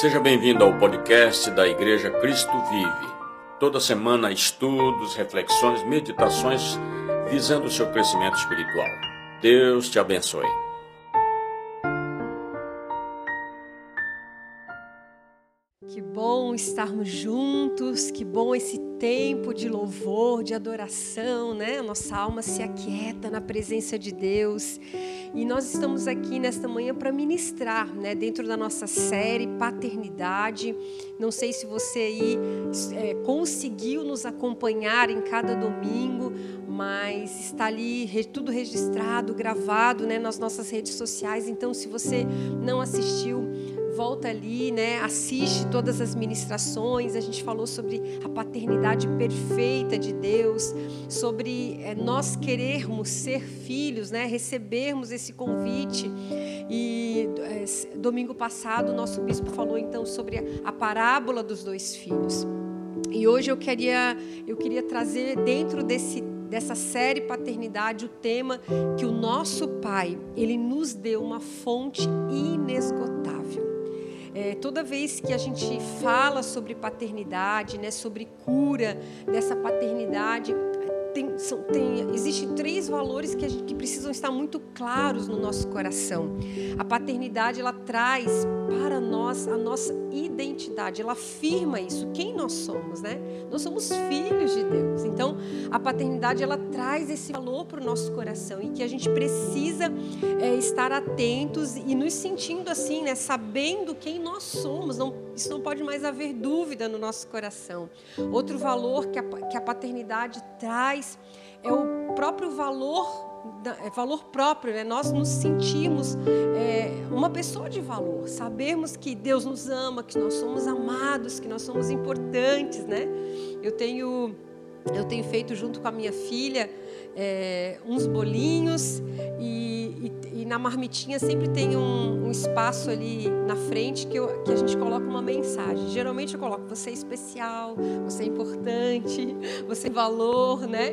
Seja bem-vindo ao podcast da Igreja Cristo Vive. Toda semana, estudos, reflexões, meditações visando o seu crescimento espiritual. Deus te abençoe. Que bom estarmos juntos, que bom esse tempo de louvor, de adoração, né? Nossa alma se aquieta na presença de Deus. E nós estamos aqui nesta manhã para ministrar, né, dentro da nossa série Paternidade. Não sei se você aí é, conseguiu nos acompanhar em cada domingo, mas está ali tudo registrado, gravado, né, nas nossas redes sociais. Então, se você não assistiu, volta ali, né? Assiste todas as ministrações. A gente falou sobre a paternidade perfeita de Deus, sobre é, nós querermos ser filhos, né? Recebermos esse convite. E é, domingo passado o nosso bispo falou então sobre a, a parábola dos dois filhos. E hoje eu queria eu queria trazer dentro desse dessa série paternidade o tema que o nosso pai ele nos deu uma fonte inesgotável é, toda vez que a gente fala sobre paternidade, né, sobre cura dessa paternidade, tem, são, tem, existem três valores que, gente, que precisam estar muito claros no nosso coração. A paternidade ela traz para nós a nossa identidade, ela afirma isso, quem nós somos, né? Nós somos filhos de Deus. Então, a paternidade ela traz esse valor para o nosso coração e que a gente precisa é, estar atentos e nos sentindo assim, né? Sabendo quem nós somos. Não, isso não pode mais haver dúvida no nosso coração. Outro valor que a, que a paternidade traz é o próprio valor é valor próprio, né? nós nos sentimos é, uma pessoa de valor, sabemos que Deus nos ama, que nós somos amados, que nós somos importantes, né? Eu tenho eu tenho feito junto com a minha filha é, uns bolinhos e, e, e, na marmitinha sempre tem um, um, espaço ali na frente que, eu, que a gente coloca uma mensagem. Geralmente eu coloco você é especial, você é importante, você é valor, né?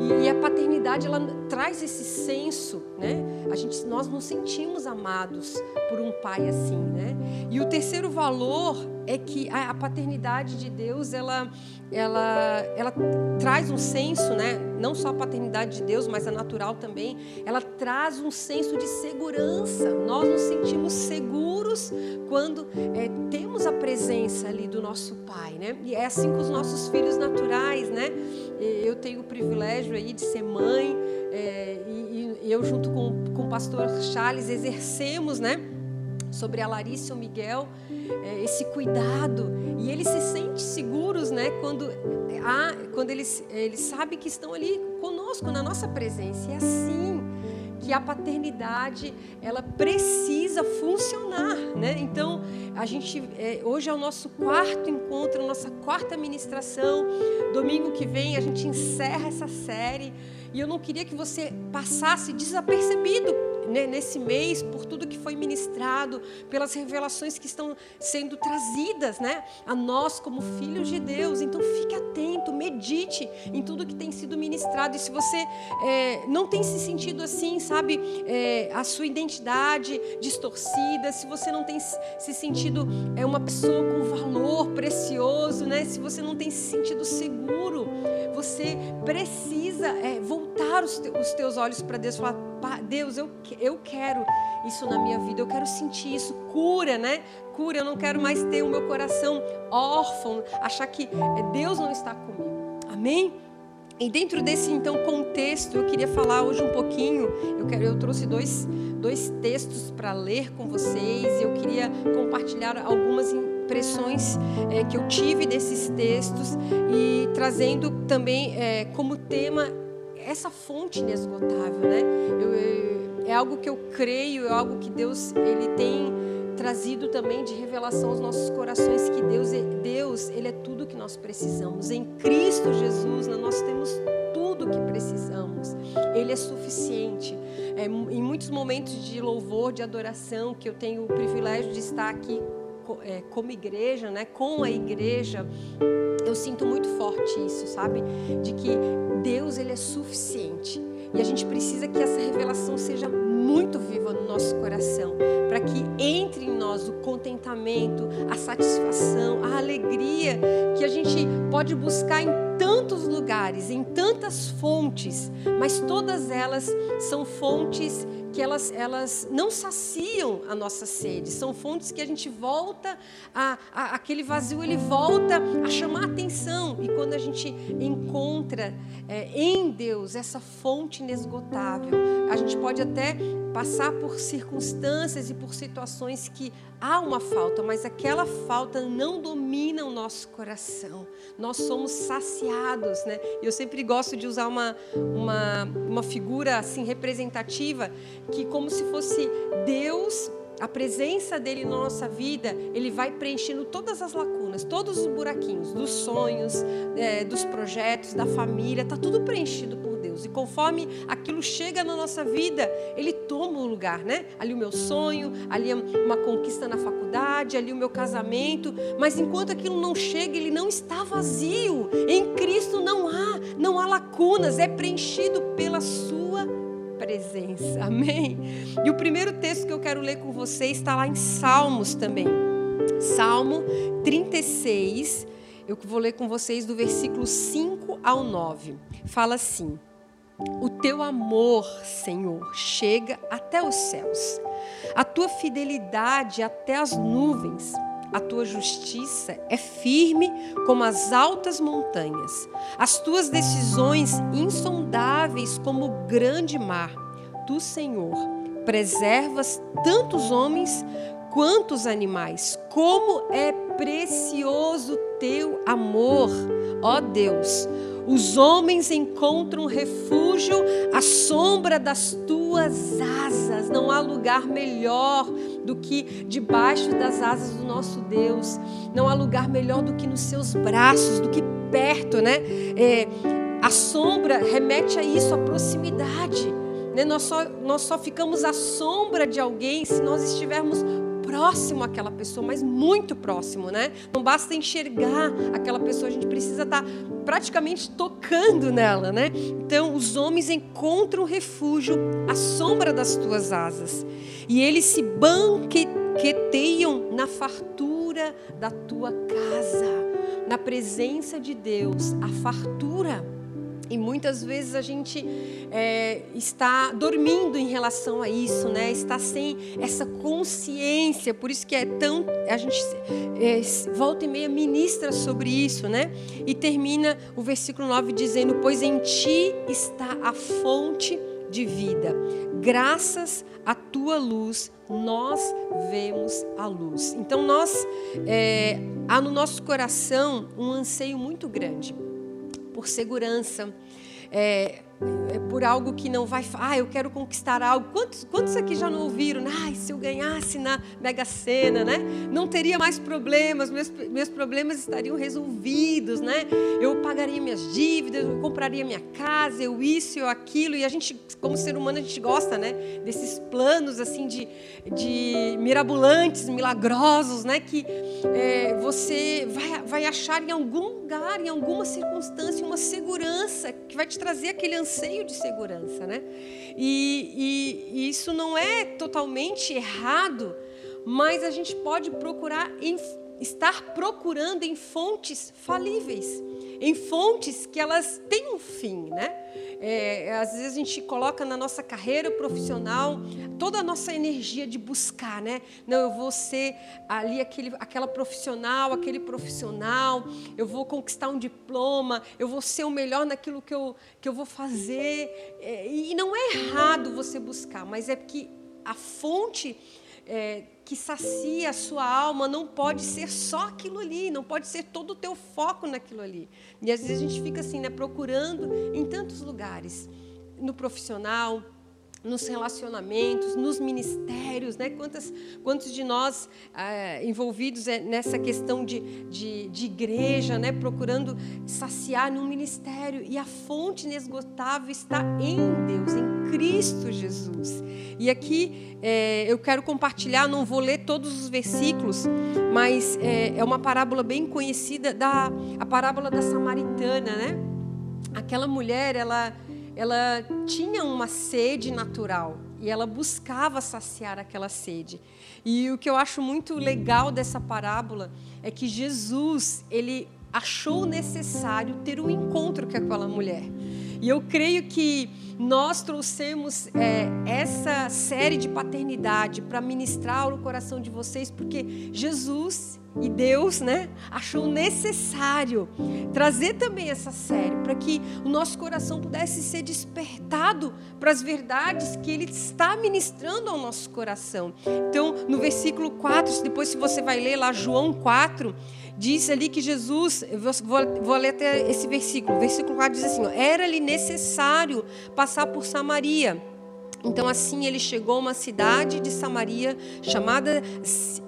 E, e a paternidade ela traz esse senso, né? A gente, nós nos sentimos amados por um pai assim, né? E o terceiro valor é que a, a paternidade de Deus ela, ela, ela traz um senso, né? Não só a paternidade de Deus, mas a natural também. Ela traz um senso de segurança. Nós nos sentimos seguros quando é, temos a presença ali do nosso Pai, né? E é assim com os nossos filhos naturais, né? Eu tenho o privilégio aí de ser mãe é, e, e eu junto com, com o pastor Charles exercemos, né? Sobre a Larissa e o Miguel é, esse cuidado e eles se sentem seguros, né? Quando há, quando eles eles sabem que estão ali conosco na nossa presença. É assim que a paternidade ela precisa funcionar, né? Então a gente é, hoje é o nosso quarto encontro, nossa quarta ministração. Domingo que vem a gente encerra essa série e eu não queria que você passasse desapercebido nesse mês, por tudo que foi ministrado, pelas revelações que estão sendo trazidas né, a nós como filhos de Deus. Então fique atento, medite em tudo que tem sido ministrado. E se você é, não tem se sentido assim, sabe, é, a sua identidade distorcida, se você não tem se sentido é, uma pessoa com valor precioso, né, se você não tem se sentido seguro, você precisa é, voltar os, te, os teus olhos para Deus falar: Deus, eu, eu quero isso na minha vida, eu quero sentir isso, cura, né? Cura, eu não quero mais ter o meu coração órfão, achar que é, Deus não está comigo. Amém? E dentro desse então contexto, eu queria falar hoje um pouquinho. Eu, quero, eu trouxe dois, dois textos para ler com vocês. Eu queria compartilhar algumas impressões é, que eu tive desses textos e trazendo também é, como tema essa fonte inesgotável, né? Eu, eu, é algo que eu creio, é algo que Deus ele tem trazido também de revelação aos nossos corações que Deus, é, Deus ele é tudo que nós precisamos. Em Cristo Jesus nós temos tudo que precisamos. Ele é suficiente. É, em muitos momentos de louvor, de adoração, que eu tenho o privilégio de estar aqui é, como igreja, né, com a igreja, eu sinto muito forte isso, sabe? De que Deus ele é suficiente. E a gente precisa que essa revelação seja muito viva no nosso coração, para que entre em nós o contentamento, a satisfação, a alegria que a gente pode buscar em tantos lugares, em tantas fontes, mas todas elas são fontes que elas, elas não saciam a nossa sede, são fontes que a gente volta a, a, aquele vazio, ele volta a chamar a atenção. E quando a gente encontra é, em Deus essa fonte inesgotável, a gente pode até passar por circunstâncias e por situações que há uma falta, mas aquela falta não domina o nosso coração. Nós somos saciados, né? Eu sempre gosto de usar uma, uma, uma figura assim representativa que como se fosse Deus a presença dele na nossa vida, ele vai preenchendo todas as lacunas, todos os buraquinhos, dos sonhos, é, dos projetos, da família, está tudo preenchido por Deus. E conforme aquilo chega na nossa vida, ele toma o lugar, né? Ali o meu sonho, ali uma conquista na faculdade, ali o meu casamento. Mas enquanto aquilo não chega, ele não está vazio. Em Cristo não há, não há lacunas, é preenchido pela sua presença. Amém? E o primeiro texto que eu quero ler com você está lá em Salmos também. Salmo 36. Eu vou ler com vocês do versículo 5 ao 9. Fala assim: O teu amor, Senhor, chega até os céus, a tua fidelidade até as nuvens a tua justiça é firme como as altas montanhas, as tuas decisões insondáveis como o grande mar. Tu, Senhor, preservas tantos homens quanto os animais. Como é precioso teu amor, ó Deus. Os homens encontram refúgio à sombra das tuas asas. Não há lugar melhor do que debaixo das asas do nosso Deus. Não há lugar melhor do que nos seus braços, do que perto, né? É, a sombra remete a isso, a proximidade. Né? Nós, só, nós só ficamos à sombra de alguém se nós estivermos próximo àquela pessoa, mas muito próximo, né? Não basta enxergar aquela pessoa, a gente precisa estar praticamente tocando nela, né? Então, os homens encontram refúgio à sombra das tuas asas, e eles se banqueteiam na fartura da tua casa, na presença de Deus, a fartura. E muitas vezes a gente é, está dormindo em relação a isso, né? Está sem essa consciência. Por isso que é tão a gente é, volta e meia ministra sobre isso, né? E termina o versículo 9 dizendo: "Pois em ti está a fonte de vida. Graças à tua luz nós vemos a luz." Então nós é, há no nosso coração um anseio muito grande por segurança, é, por algo que não vai. Ah, eu quero conquistar algo. Quantos, quantos aqui já não ouviram? Ah, se eu ganhasse na Mega Sena, né? Não teria mais problemas, meus, meus problemas estariam resolvidos, né? Eu pagaria minhas dívidas, eu compraria minha casa, eu isso, eu aquilo. E a gente, como ser humano, a gente gosta, né? Desses planos assim de, de mirabolantes, milagrosos, né? Que é, você vai, vai achar em algum lugar, em alguma circunstância, uma segurança que vai te trazer aquele anseio anseio de segurança, né? E, e, e isso não é totalmente errado, mas a gente pode procurar em, estar procurando em fontes falíveis, em fontes que elas têm um fim, né? É, às vezes a gente coloca na nossa carreira profissional toda a nossa energia de buscar, né? Não, eu vou ser ali aquele, aquela profissional, aquele profissional, eu vou conquistar um diploma, eu vou ser o melhor naquilo que eu, que eu vou fazer. É, e não é errado você buscar, mas é que a fonte é, que sacia a sua alma não pode ser só aquilo ali, não pode ser todo o teu foco naquilo ali. E às vezes a gente fica assim, né, procurando em tantos lugares, no profissional, nos relacionamentos, nos ministérios, né? Quantas, quantos de nós é, envolvidos é, nessa questão de, de, de, igreja, né? Procurando saciar num ministério e a fonte inesgotável está em Deus, em Cristo Jesus. E aqui é, eu quero compartilhar, não vou ler todos os versículos, mas é, é uma parábola bem conhecida da a parábola da samaritana, né? Aquela mulher, ela ela tinha uma sede natural e ela buscava saciar aquela sede. E o que eu acho muito legal dessa parábola é que Jesus, ele achou necessário ter um encontro com aquela mulher. E eu creio que nós trouxemos é, essa série de paternidade para ministrar no coração de vocês, porque Jesus e Deus, né, achou necessário trazer também essa série para que o nosso coração pudesse ser despertado para as verdades que Ele está ministrando ao nosso coração. Então, no versículo 4, depois se você vai ler lá João 4, diz ali que Jesus, vou, vou ler até esse versículo, o versículo 4 diz assim: era-lhe necessário passar por Samaria. Então, assim, ele chegou a uma cidade de Samaria chamada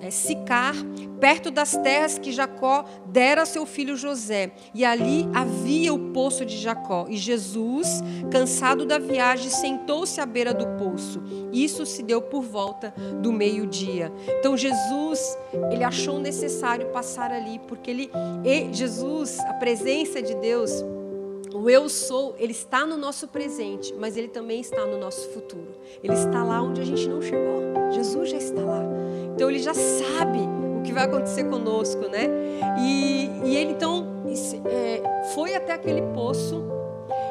é, Sicar, perto das terras que Jacó dera a seu filho José. E ali havia o poço de Jacó. E Jesus, cansado da viagem, sentou-se à beira do poço. Isso se deu por volta do meio-dia. Então, Jesus, ele achou necessário passar ali, porque ele, Jesus, a presença de Deus, o eu sou, ele está no nosso presente, mas ele também está no nosso futuro. Ele está lá onde a gente não chegou. Jesus já está lá. Então ele já sabe o que vai acontecer conosco, né? E, e ele então é, foi até aquele poço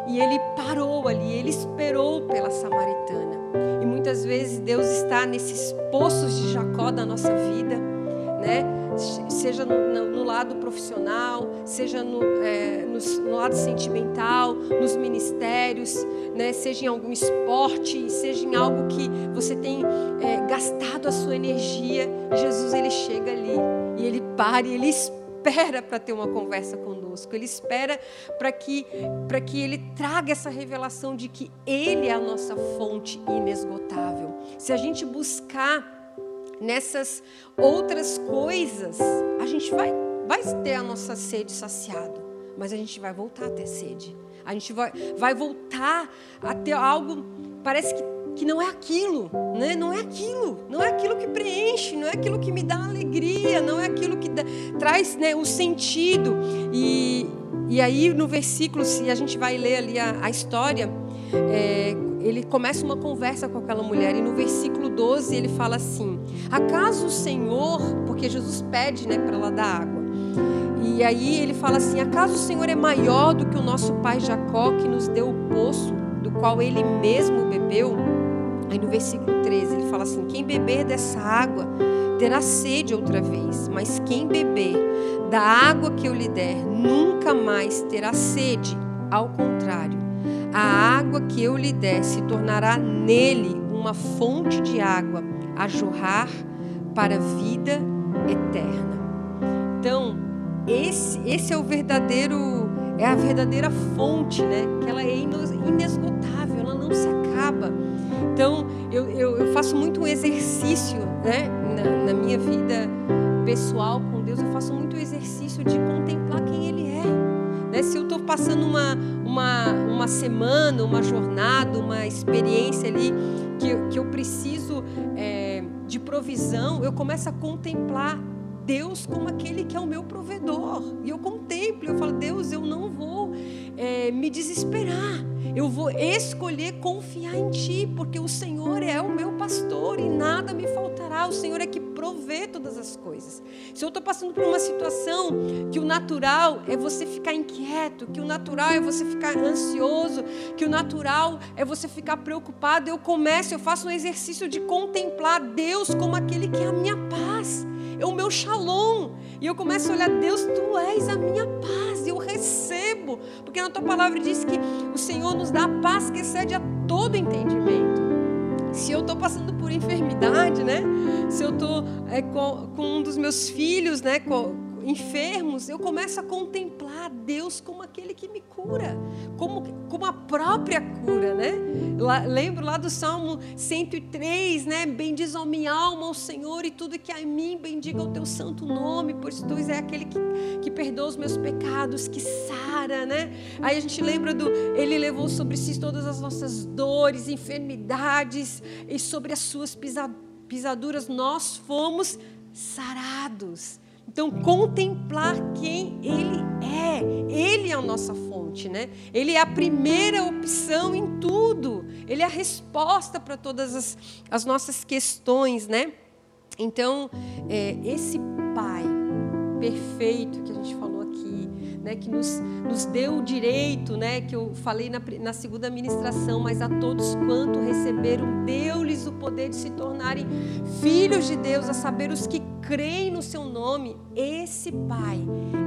e ele parou ali, ele esperou pela samaritana. E muitas vezes Deus está nesses poços de Jacó da nossa vida, né? Seja no, no, lado profissional, seja no, é, no, no, lado sentimental, nos ministérios, né? seja em algum esporte, seja em algo que você tem é, gastado a sua energia. Jesus ele chega ali e ele para e ele espera para ter uma conversa conosco. Ele espera para que para que ele traga essa revelação de que ele é a nossa fonte inesgotável. Se a gente buscar nessas outras coisas, a gente vai, vai ter a nossa sede saciada, mas a gente vai voltar a ter sede. A gente vai, vai voltar a ter algo, parece que, que não é aquilo, né? não é aquilo, não é aquilo que preenche, não é aquilo que me dá alegria, não é aquilo que dá, traz né, o sentido. E, e aí no versículo, se a gente vai ler ali a, a história, é, ele começa uma conversa com aquela mulher e no versículo 12 ele fala assim: Acaso o Senhor, porque Jesus pede, né, para ela dar água. E aí ele fala assim: Acaso o Senhor é maior do que o nosso pai Jacó que nos deu o poço do qual ele mesmo bebeu? Aí no versículo 13 ele fala assim: Quem beber dessa água terá sede outra vez, mas quem beber da água que eu lhe der nunca mais terá sede. Ao contrário, a água que eu lhe der se tornará nele uma fonte de água a jorrar para a vida eterna. Então, esse, esse é o verdadeiro, é a verdadeira fonte, né? Que ela é inesgotável, ela não se acaba. Então, eu, eu, eu faço muito um exercício, né? Na, na minha vida pessoal com Deus, eu faço muito exercício de contemplar quem Ele é. Né? Se eu estou passando uma, uma, uma semana, uma jornada, uma experiência ali que, que eu preciso é, de provisão, eu começo a contemplar Deus como aquele que é o meu provedor. E eu contemplo, eu falo, Deus, eu não vou é, me desesperar. Eu vou escolher confiar em Ti, porque o Senhor é o meu pastor e nada me faltará. O Senhor é que provê todas as coisas. Se eu estou passando por uma situação que o natural é você ficar inquieto, que o natural é você ficar ansioso, que o natural é você ficar preocupado, eu começo, eu faço um exercício de contemplar Deus como aquele que é a minha paz é o meu shalom. E eu começo a olhar, Deus, tu és a minha paz, eu recebo. Porque na tua palavra diz que o Senhor nos dá a paz que excede a todo entendimento. Se eu estou passando por enfermidade, né? Se eu estou é, com, com, um dos meus filhos, né? Com, enfermos, eu começo a contemplar Deus como aquele que me cura, como, como a própria cura, né? Lá, lembro lá do Salmo 103, né? Bendiz a minha alma ao Senhor e tudo que em mim, bendiga o teu santo nome, pois tu és aquele que, que perdoa os meus pecados, que sara, né? Aí a gente lembra do, ele levou sobre si todas as nossas dores, enfermidades, e sobre as suas pisaduras nós fomos sarados. Então, contemplar quem Ele é. Ele é a nossa fonte, né? Ele é a primeira opção em tudo. Ele é a resposta para todas as, as nossas questões, né? Então, é, esse Pai perfeito que a gente né, que nos, nos deu o direito, né, que eu falei na, na segunda ministração, mas a todos quanto receberam, deu-lhes o poder de se tornarem filhos de Deus, a saber os que creem no seu nome. Esse Pai,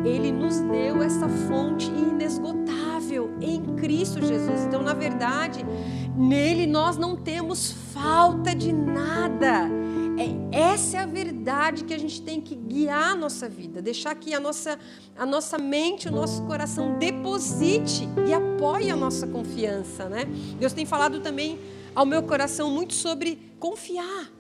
ele nos deu essa fonte inesgotável em Cristo Jesus. Então, na verdade, nele nós não temos falta de nada. É, essa é a verdade que a gente tem que guiar a nossa vida, deixar que a nossa, a nossa mente, o nosso coração deposite e apoie a nossa confiança. Né? Deus tem falado também ao meu coração muito sobre confiar.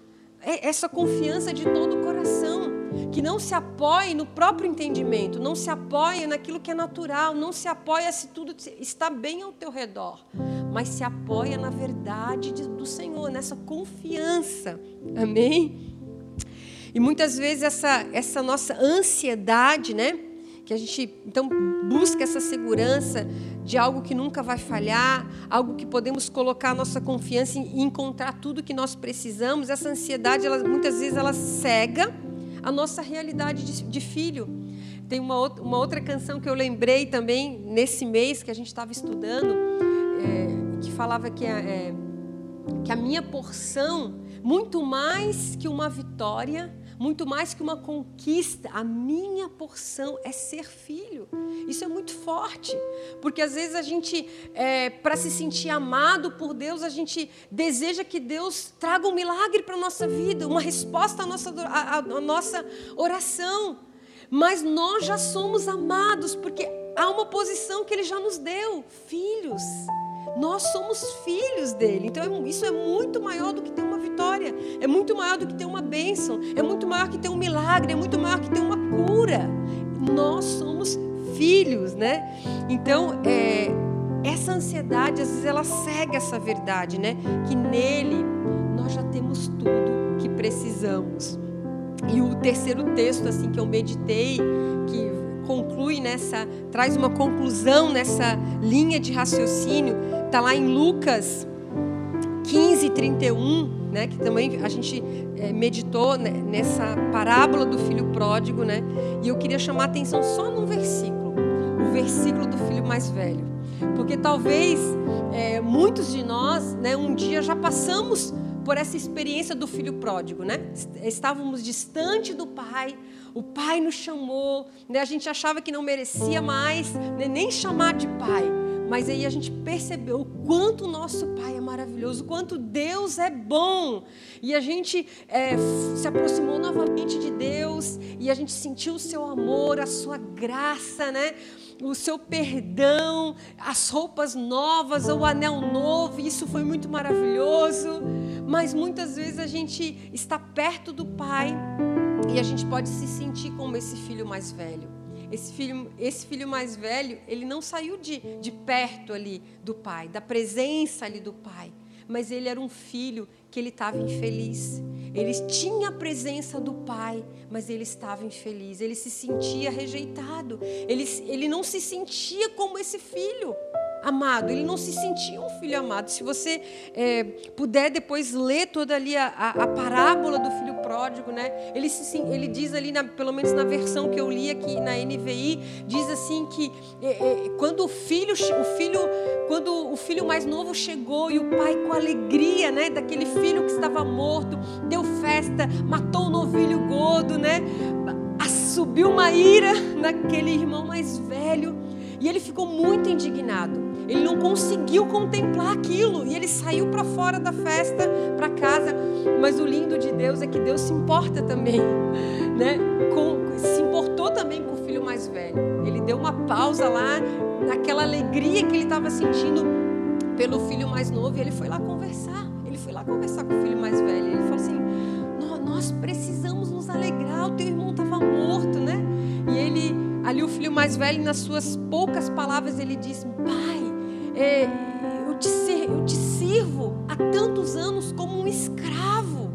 É essa confiança de todo o coração, que não se apoie no próprio entendimento, não se apoie naquilo que é natural, não se apoia se tudo está bem ao teu redor, mas se apoia na verdade do Senhor, nessa confiança. Amém? E muitas vezes essa, essa nossa ansiedade, né? Que a gente então busca essa segurança de algo que nunca vai falhar, algo que podemos colocar a nossa confiança e encontrar tudo que nós precisamos. Essa ansiedade, ela, muitas vezes, ela cega a nossa realidade de, de filho. Tem uma outra, uma outra canção que eu lembrei também nesse mês que a gente estava estudando. É, que falava que é, que a minha porção, muito mais que uma vitória, muito mais que uma conquista, a minha porção é ser filho. Isso é muito forte, porque às vezes a gente, é, para se sentir amado por Deus, a gente deseja que Deus traga um milagre para a nossa vida, uma resposta à nossa, à, à nossa oração. Mas nós já somos amados, porque há uma posição que Ele já nos deu filhos. Nós somos filhos dele. Então é isso é muito maior do que ter uma vitória, é muito maior do que ter uma bênção, é muito maior que ter um milagre, é muito maior que ter uma cura. Nós somos filhos, né? Então, é, essa ansiedade, às vezes, ela cega essa verdade, né? Que nele nós já temos tudo que precisamos. E o terceiro texto, assim, que eu meditei, que conclui nessa, traz uma conclusão nessa linha de raciocínio, está lá em Lucas 15, 31, né, que também a gente é, meditou né, nessa parábola do filho pródigo, né, e eu queria chamar a atenção só num versículo, o versículo do filho mais velho, porque talvez é, muitos de nós, né, um dia já passamos por essa experiência do filho pródigo, né? Estávamos distante do pai, o pai nos chamou, né? a gente achava que não merecia mais né? nem chamar de pai. Mas aí a gente percebeu o quanto o nosso Pai é maravilhoso, o quanto Deus é bom. E a gente é, se aproximou novamente de Deus e a gente sentiu o seu amor, a sua graça, né? o seu perdão, as roupas novas, o anel novo. Isso foi muito maravilhoso. Mas muitas vezes a gente está perto do Pai e a gente pode se sentir como esse filho mais velho. Esse filho, esse filho mais velho, ele não saiu de, de perto ali do pai, da presença ali do pai. Mas ele era um filho que ele estava infeliz. Ele tinha a presença do pai, mas ele estava infeliz. Ele se sentia rejeitado. Ele, ele não se sentia como esse filho amado, ele não se sentia um filho amado. Se você é, puder depois ler toda ali a, a, a, parábola do filho pródigo, né? Ele, se, ele diz ali, na, pelo menos na versão que eu li aqui na NVI, diz assim que é, é, quando o filho, o filho, quando o filho mais novo chegou e o pai com alegria, né, daquele filho que estava morto, deu festa, matou o novilho gordo, né? Subiu uma ira naquele irmão mais velho e ele ficou muito indignado. Ele não conseguiu contemplar aquilo e ele saiu para fora da festa, para casa. Mas o lindo de Deus é que Deus se importa também, né? Com, se importou também com o filho mais velho. Ele deu uma pausa lá naquela alegria que ele estava sentindo pelo filho mais novo e ele foi lá conversar. Ele foi lá conversar com o filho mais velho. Ele falou assim: nós precisamos nos alegrar. O teu irmão estava morto, né? E ele, ali o filho mais velho, nas suas poucas palavras, ele disse: Pai, é, eu, te, eu te sirvo há tantos anos como um escravo.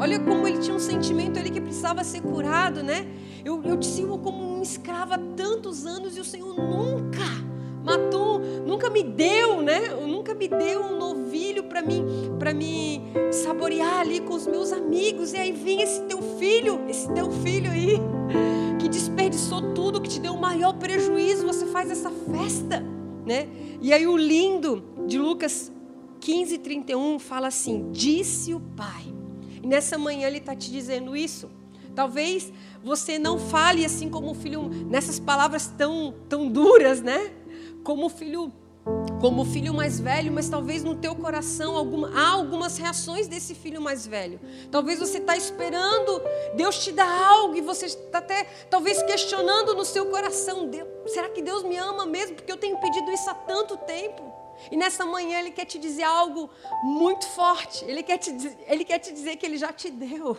olha como ele tinha um sentimento ali que precisava ser curado, né? Eu, eu te sirvo como um escravo há tantos anos e o Senhor nunca matou, nunca me deu, né? Nunca me deu um novilho para mim, para me saborear ali com os meus amigos. E aí vem esse teu filho, esse teu filho aí, que desperdiçou tudo, que te deu o maior prejuízo. Você faz essa festa, né? E aí o lindo de Lucas 15, 31 fala assim: Disse o pai. E nessa manhã ele está te dizendo isso. Talvez você não fale assim como o filho, nessas palavras tão, tão duras, né? Como o filho como filho mais velho, mas talvez no teu coração alguma, há algumas reações desse filho mais velho. Talvez você está esperando Deus te dar algo e você está até talvez questionando no seu coração: Deus, será que Deus me ama mesmo? Porque eu tenho pedido isso há tanto tempo. E nessa manhã Ele quer te dizer algo muito forte. Ele quer te, ele quer te dizer que Ele já te deu.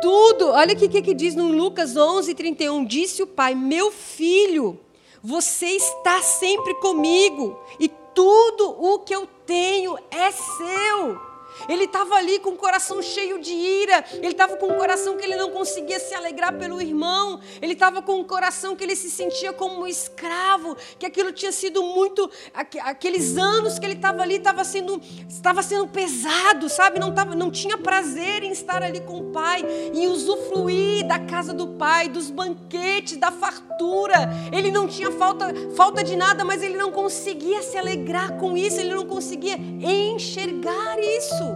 Tudo, olha o que, que diz no Lucas 11, 31. Disse o pai: Meu filho, você está sempre comigo, e tudo o que eu tenho é seu. Ele estava ali com o coração cheio de ira, ele estava com o coração que ele não conseguia se alegrar pelo irmão, ele estava com o coração que ele se sentia como um escravo, que aquilo tinha sido muito. Aqueles anos que ele estava ali estava sendo, estava sendo pesado, sabe? Não, tava, não tinha prazer em estar ali com o pai, em usufruir da casa do pai, dos banquetes, da fartura. Ele não tinha falta, falta de nada, mas ele não conseguia se alegrar com isso, ele não conseguia enxergar isso.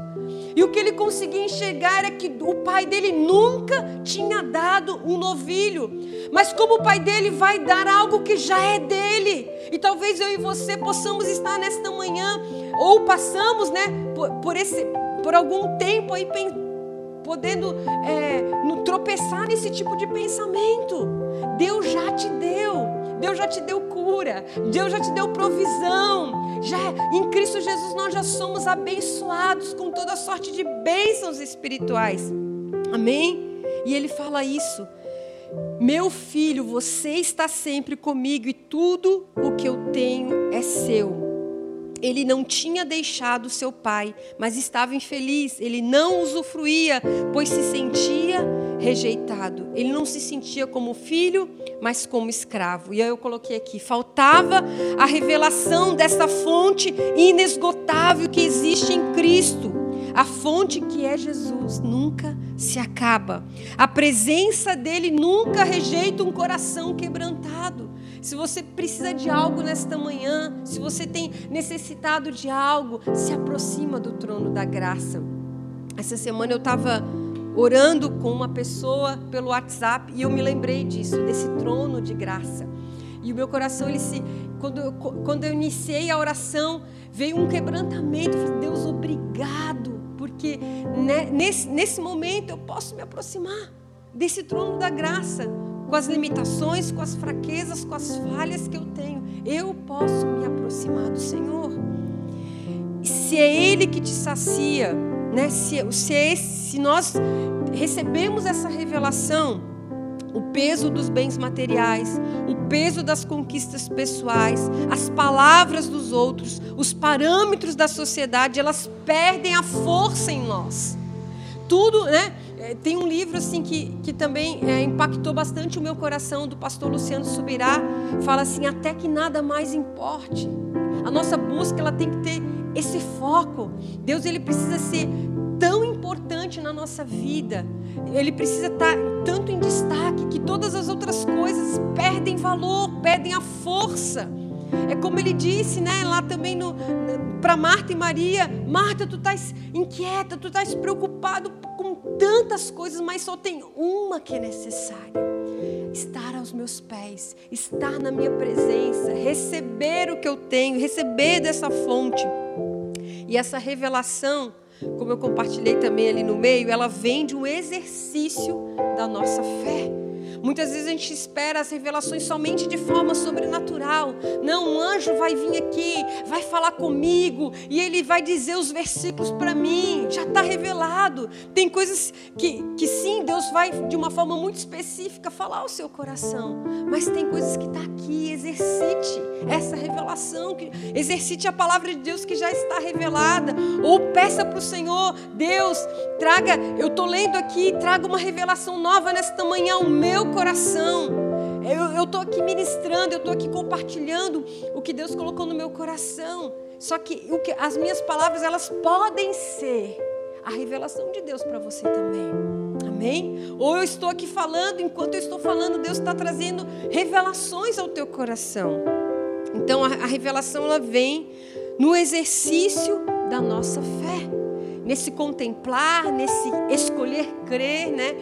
E o que ele conseguia enxergar era que o pai dele nunca tinha dado um novilho. Mas como o pai dele vai dar algo que já é dele. E talvez eu e você possamos estar nesta manhã, ou passamos, né, por, por esse, por algum tempo aí podendo é, tropeçar nesse tipo de pensamento. Deus já te deu, Deus já te deu cura, Deus já te deu provisão. Já em Cristo Jesus nós já somos abençoados com toda sorte de bênçãos espirituais. Amém? E ele fala isso. Meu filho, você está sempre comigo e tudo o que eu tenho é seu. Ele não tinha deixado seu pai, mas estava infeliz. Ele não usufruía, pois se sentia rejeitado. Ele não se sentia como filho, mas como escravo. E aí eu coloquei aqui: faltava a revelação dessa fonte inesgotável que existe em Cristo. A fonte que é Jesus nunca se acaba. A presença dele nunca rejeita um coração quebrantado. Se você precisa de algo nesta manhã, se você tem necessitado de algo, se aproxima do trono da graça. Essa semana eu estava orando com uma pessoa pelo WhatsApp e eu me lembrei disso, desse trono de graça. E o meu coração, ele se, quando, eu, quando eu iniciei a oração, veio um quebrantamento. Eu falei, Deus, obrigado, porque nesse, nesse momento eu posso me aproximar desse trono da graça, com as limitações, com as fraquezas, com as falhas que eu tenho. Eu posso me aproximar do Senhor. Se é Ele que te sacia, né? se, se, é esse, se nós recebemos essa revelação, o peso dos bens materiais, o peso das conquistas pessoais, as palavras dos outros, os parâmetros da sociedade, elas perdem a força em nós. Tudo, né? É, tem um livro assim que, que também é, impactou bastante o meu coração do pastor Luciano Subirá. Fala assim: até que nada mais importe. A nossa busca ela tem que ter esse foco. Deus ele precisa ser tão importante na nossa vida. Ele precisa estar tanto em destaque que todas as outras coisas perdem valor, perdem a força. É como ele disse, né, lá também para Marta e Maria, Marta, tu estás inquieta, tu estás preocupado com tantas coisas, mas só tem uma que é necessária. Estar aos meus pés, estar na minha presença, receber o que eu tenho, receber dessa fonte. E essa revelação, como eu compartilhei também ali no meio, ela vem de um exercício da nossa fé. Muitas vezes a gente espera as revelações somente de forma sobrenatural. Não, um anjo vai vir aqui, vai falar comigo e ele vai dizer os versículos para mim. Já está revelado. Tem coisas que, que sim, Deus vai de uma forma muito específica falar ao seu coração. Mas tem coisas que está aqui. Exercite essa revelação, que, exercite a palavra de Deus que já está revelada. Ou peça para o Senhor, Deus, traga, eu estou lendo aqui, traga uma revelação nova nesta manhã ao meu coração. Eu estou aqui ministrando, eu estou aqui compartilhando o que Deus colocou no meu coração. Só que, o que as minhas palavras, elas podem ser a revelação de Deus para você também. Amém? Ou eu estou aqui falando, enquanto eu estou falando, Deus está trazendo revelações ao teu coração. Então a, a revelação ela vem no exercício da nossa fé, nesse contemplar, nesse escolher crer, né?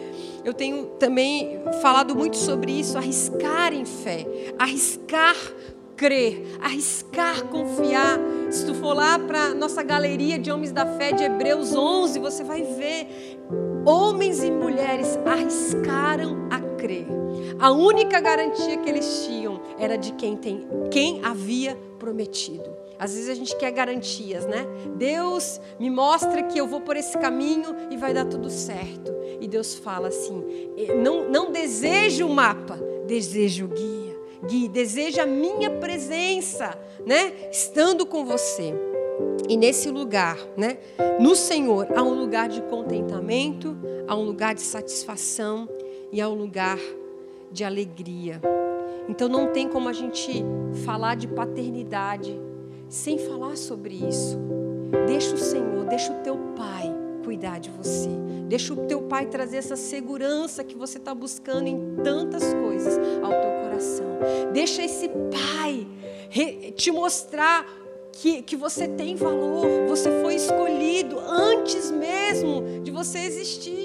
Eu tenho também falado muito sobre isso, arriscar em fé, arriscar crer, arriscar confiar. Se tu for lá para nossa galeria de homens da fé de Hebreus 11, você vai ver homens e mulheres arriscaram a crer. A única garantia que eles tinham era de quem tem, quem havia prometido. Às vezes a gente quer garantias, né? Deus me mostra que eu vou por esse caminho e vai dar tudo certo. E Deus fala assim: não, não desejo o mapa, desejo o guia. Guia, deseja a minha presença, né? Estando com você. E nesse lugar, né? No Senhor há um lugar de contentamento, há um lugar de satisfação e há um lugar de alegria. Então não tem como a gente falar de paternidade sem falar sobre isso. Deixa o Senhor, deixa o teu Pai cuidar de você. Deixa o teu Pai trazer essa segurança que você está buscando em tantas coisas ao teu coração. Deixa esse Pai te mostrar que, que você tem valor, você foi escolhido antes mesmo de você existir.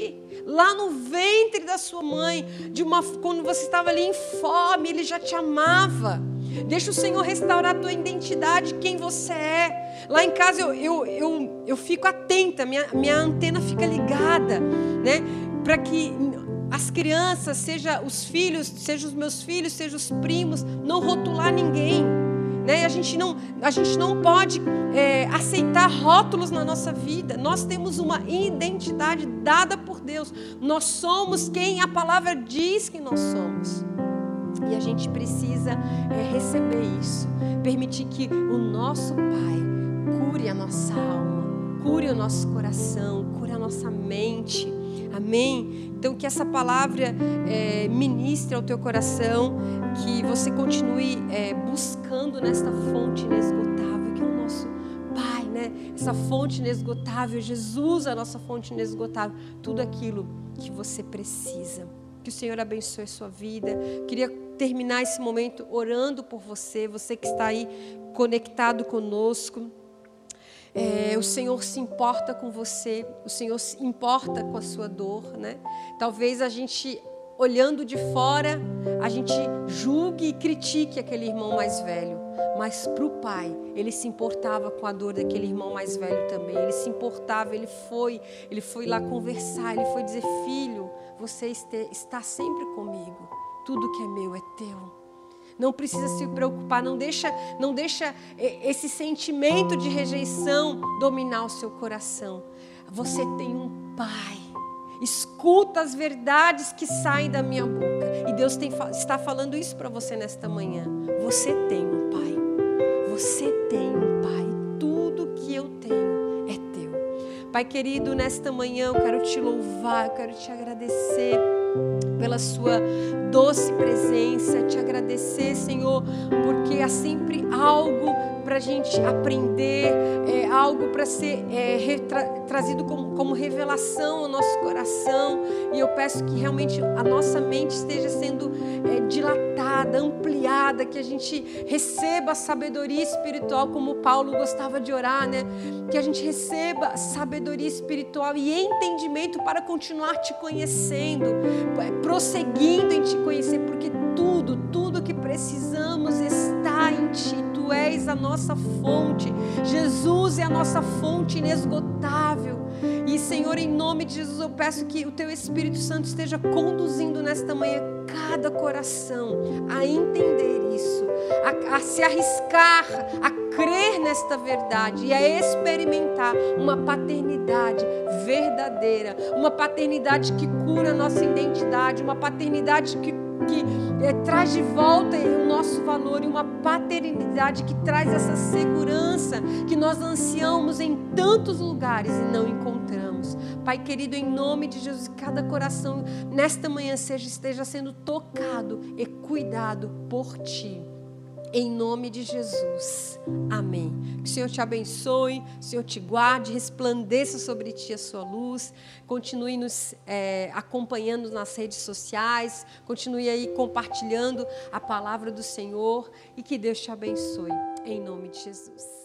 Lá no ventre da sua mãe, de uma, quando você estava ali em fome, Ele já te amava. Deixa o Senhor restaurar a tua identidade, quem você é. Lá em casa eu, eu, eu, eu fico atenta, minha, minha antena fica ligada, né? Para que as crianças, seja os filhos, seja os meus filhos, seja os primos, não rotular ninguém. Né? A, gente não, a gente não pode é, aceitar rótulos na nossa vida. Nós temos uma identidade dada por Deus. Nós somos quem a palavra diz que nós somos. E a gente precisa é, receber isso, permitir que o nosso Pai cure a nossa alma, cure o nosso coração, cure a nossa mente. Amém? Então, que essa palavra é, ministre ao teu coração, que você continue é, buscando nesta fonte inesgotável, que é o nosso Pai, né? Essa fonte inesgotável, Jesus, a nossa fonte inesgotável, tudo aquilo que você precisa. Que o Senhor abençoe a sua vida. Queria terminar esse momento orando por você, você que está aí conectado conosco. É, o Senhor se importa com você, o Senhor se importa com a sua dor, né? Talvez a gente olhando de fora, a gente julgue e critique aquele irmão mais velho. Mas para o pai, ele se importava com a dor daquele irmão mais velho também. Ele se importava, ele foi, ele foi lá conversar, ele foi dizer: Filho, você está sempre comigo. Tudo que é meu é teu. Não precisa se preocupar, não deixa, não deixa esse sentimento de rejeição dominar o seu coração. Você tem um pai. Escuta as verdades que saem da minha boca. E Deus tem, está falando isso para você nesta manhã. Você tem um pai. Você tem um pai. Pai querido, nesta manhã eu quero te louvar, eu quero te agradecer pela sua doce presença, te agradecer, Senhor, porque há sempre algo para a gente aprender, é, algo para ser é, retra, trazido como, como revelação ao nosso coração. E eu peço que realmente a nossa mente esteja sendo é, dilatada, ampliada, que a gente receba sabedoria espiritual, como Paulo gostava de orar, né? Que a gente receba sabedoria espiritual e entendimento para continuar te conhecendo, prosseguindo em te conhecer, porque tudo, tudo que precisamos está em Ti. Tu és a nossa fonte. Jesus é a nossa fonte inesgotável. E, Senhor, em nome de Jesus, eu peço que o Teu Espírito Santo esteja conduzindo nesta manhã cada coração a entender isso, a, a se arriscar, a crer nesta verdade e a experimentar uma paternidade verdadeira, uma paternidade que cura a nossa identidade, uma paternidade que, que é, traz de volta o nosso valor e uma paternidade que traz essa segurança que nós ansiamos em tantos lugares e não encontramos. Pai querido, em nome de Jesus, cada coração nesta manhã seja, esteja sendo tocado e cuidado por Ti. Em nome de Jesus. Amém. Que o Senhor te abençoe, o Senhor te guarde, resplandeça sobre ti a sua luz. Continue nos é, acompanhando nas redes sociais. Continue aí compartilhando a palavra do Senhor. E que Deus te abençoe. Em nome de Jesus.